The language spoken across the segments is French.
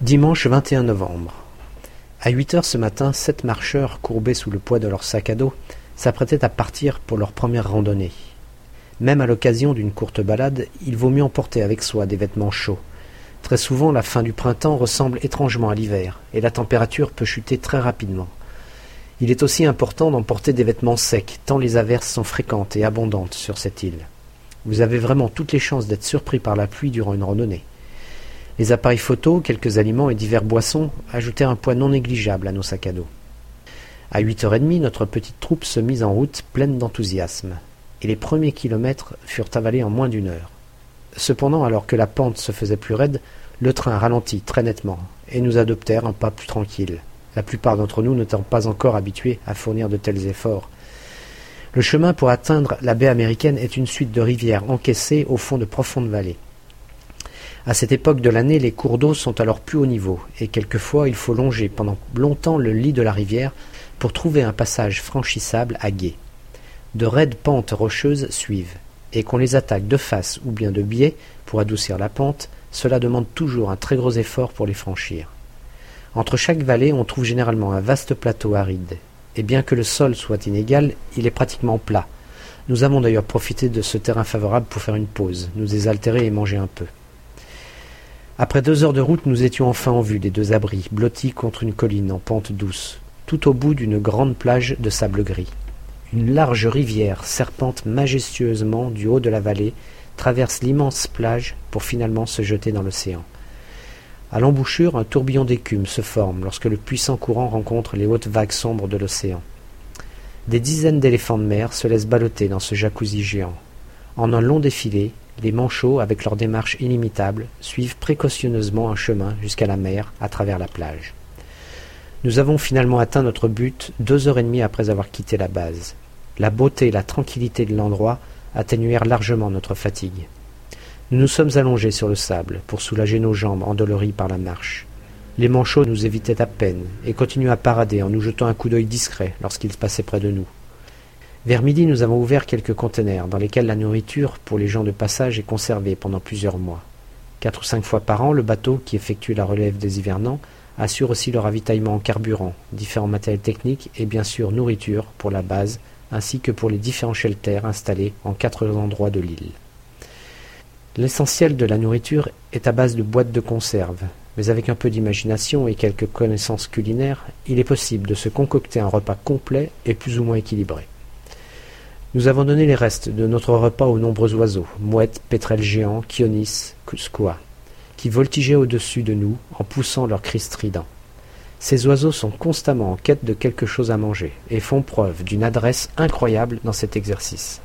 Dimanche 21 novembre. À huit heures ce matin, sept marcheurs, courbés sous le poids de leur sac à dos, s'apprêtaient à partir pour leur première randonnée. Même à l'occasion d'une courte balade, il vaut mieux emporter avec soi des vêtements chauds. Très souvent, la fin du printemps ressemble étrangement à l'hiver, et la température peut chuter très rapidement. Il est aussi important d'emporter des vêtements secs, tant les averses sont fréquentes et abondantes sur cette île. Vous avez vraiment toutes les chances d'être surpris par la pluie durant une randonnée. Les appareils photo, quelques aliments et divers boissons ajoutaient un poids non négligeable à nos sacs à dos. À huit heures et demie, notre petite troupe se mit en route pleine d'enthousiasme, et les premiers kilomètres furent avalés en moins d'une heure. Cependant, alors que la pente se faisait plus raide, le train ralentit très nettement, et nous adoptèrent un pas plus tranquille, la plupart d'entre nous n'étant pas encore habitués à fournir de tels efforts. Le chemin pour atteindre la baie américaine est une suite de rivières encaissées au fond de profondes vallées. À cette époque de l'année, les cours d'eau sont leur plus haut niveau, et quelquefois il faut longer pendant longtemps le lit de la rivière pour trouver un passage franchissable à gué. De raides pentes rocheuses suivent, et qu'on les attaque de face ou bien de biais pour adoucir la pente, cela demande toujours un très gros effort pour les franchir. Entre chaque vallée, on trouve généralement un vaste plateau aride, et bien que le sol soit inégal, il est pratiquement plat. Nous avons d'ailleurs profité de ce terrain favorable pour faire une pause, nous désaltérer et manger un peu. Après deux heures de route, nous étions enfin en vue des deux abris, blottis contre une colline en pente douce, tout au bout d'une grande plage de sable gris. Une large rivière serpente majestueusement du haut de la vallée, traverse l'immense plage pour finalement se jeter dans l'océan. À l'embouchure, un tourbillon d'écume se forme lorsque le puissant courant rencontre les hautes vagues sombres de l'océan. Des dizaines d'éléphants de mer se laissent balloter dans ce jacuzzi géant. En un long défilé, les manchots, avec leur démarche inimitable, suivent précautionneusement un chemin jusqu'à la mer à travers la plage. Nous avons finalement atteint notre but deux heures et demie après avoir quitté la base. La beauté et la tranquillité de l'endroit atténuèrent largement notre fatigue. Nous nous sommes allongés sur le sable pour soulager nos jambes endolories par la marche. Les manchots nous évitaient à peine et continuaient à parader en nous jetant un coup d'œil discret lorsqu'ils passaient près de nous. Vers midi, nous avons ouvert quelques conteneurs dans lesquels la nourriture pour les gens de passage est conservée pendant plusieurs mois. Quatre ou cinq fois par an, le bateau qui effectue la relève des hivernants assure aussi le ravitaillement en carburant, différents matériels techniques et bien sûr nourriture pour la base, ainsi que pour les différents shelters installés en quatre endroits de l'île. L'essentiel de la nourriture est à base de boîtes de conserve, mais avec un peu d'imagination et quelques connaissances culinaires, il est possible de se concocter un repas complet et plus ou moins équilibré. Nous avons donné les restes de notre repas aux nombreux oiseaux, mouettes, pétrels géants, kionis, squois, qui voltigeaient au-dessus de nous en poussant leurs cris stridents. Ces oiseaux sont constamment en quête de quelque chose à manger et font preuve d'une adresse incroyable dans cet exercice.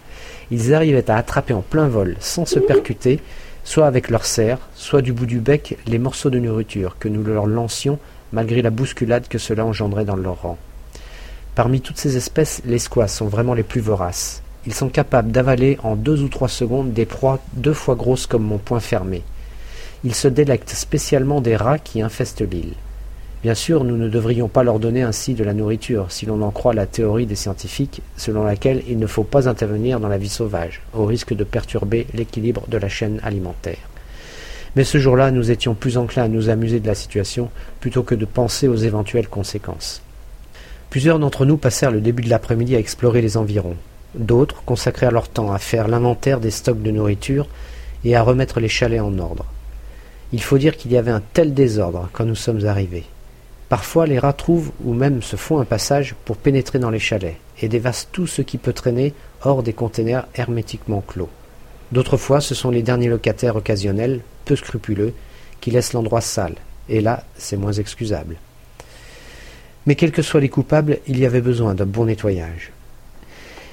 Ils arrivaient à attraper en plein vol, sans se percuter, soit avec leur serre, soit du bout du bec, les morceaux de nourriture que nous leur lancions malgré la bousculade que cela engendrait dans leur rang. Parmi toutes ces espèces, les squas sont vraiment les plus voraces. Ils sont capables d'avaler en deux ou trois secondes des proies deux fois grosses comme mon poing fermé. Ils se délectent spécialement des rats qui infestent l'île. Bien sûr, nous ne devrions pas leur donner ainsi de la nourriture, si l'on en croit la théorie des scientifiques, selon laquelle il ne faut pas intervenir dans la vie sauvage, au risque de perturber l'équilibre de la chaîne alimentaire. Mais ce jour-là, nous étions plus enclins à nous amuser de la situation plutôt que de penser aux éventuelles conséquences. Plusieurs d'entre nous passèrent le début de l'après-midi à explorer les environs. D'autres consacrèrent leur temps à faire l'inventaire des stocks de nourriture et à remettre les chalets en ordre. Il faut dire qu'il y avait un tel désordre quand nous sommes arrivés. Parfois les rats trouvent ou même se font un passage pour pénétrer dans les chalets et dévastent tout ce qui peut traîner hors des containers hermétiquement clos. D'autres fois ce sont les derniers locataires occasionnels, peu scrupuleux, qui laissent l'endroit sale, et là c'est moins excusable. Mais quels que soient les coupables, il y avait besoin d'un bon nettoyage.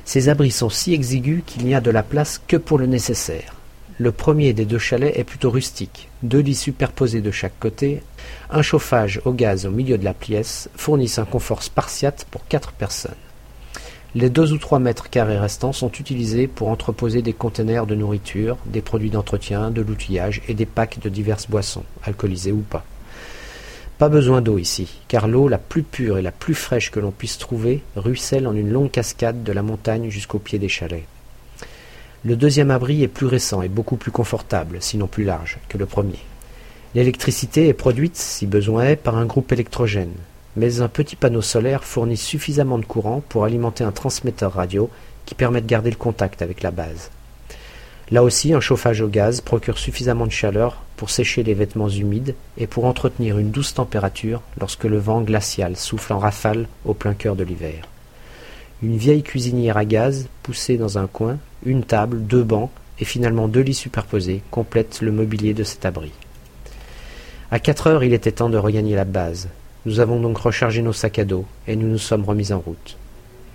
Ces abris sont si exigus qu'il n'y a de la place que pour le nécessaire. Le premier des deux chalets est plutôt rustique, deux lits superposés de chaque côté, un chauffage au gaz au milieu de la pièce fournissent un confort spartiate pour quatre personnes. Les deux ou trois mètres carrés restants sont utilisés pour entreposer des conteneurs de nourriture, des produits d'entretien, de l'outillage et des packs de diverses boissons, alcoolisées ou pas. Pas besoin d'eau ici, car l'eau la plus pure et la plus fraîche que l'on puisse trouver ruisselle en une longue cascade de la montagne jusqu'au pied des chalets. Le deuxième abri est plus récent et beaucoup plus confortable, sinon plus large, que le premier. L'électricité est produite, si besoin est, par un groupe électrogène, mais un petit panneau solaire fournit suffisamment de courant pour alimenter un transmetteur radio qui permet de garder le contact avec la base. Là aussi, un chauffage au gaz procure suffisamment de chaleur pour sécher les vêtements humides et pour entretenir une douce température lorsque le vent glacial souffle en rafale au plein cœur de l'hiver. Une vieille cuisinière à gaz, poussée dans un coin, une table, deux bancs et finalement deux lits superposés complètent le mobilier de cet abri. À quatre heures, il était temps de regagner la base. Nous avons donc rechargé nos sacs à dos et nous nous sommes remis en route.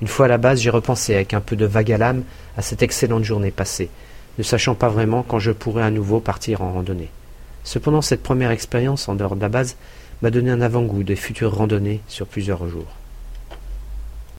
Une fois à la base, j'ai repensé avec un peu de vague à l'âme à cette excellente journée passée, ne sachant pas vraiment quand je pourrais à nouveau partir en randonnée. Cependant, cette première expérience en dehors de la base m'a donné un avant-goût des futures randonnées sur plusieurs jours.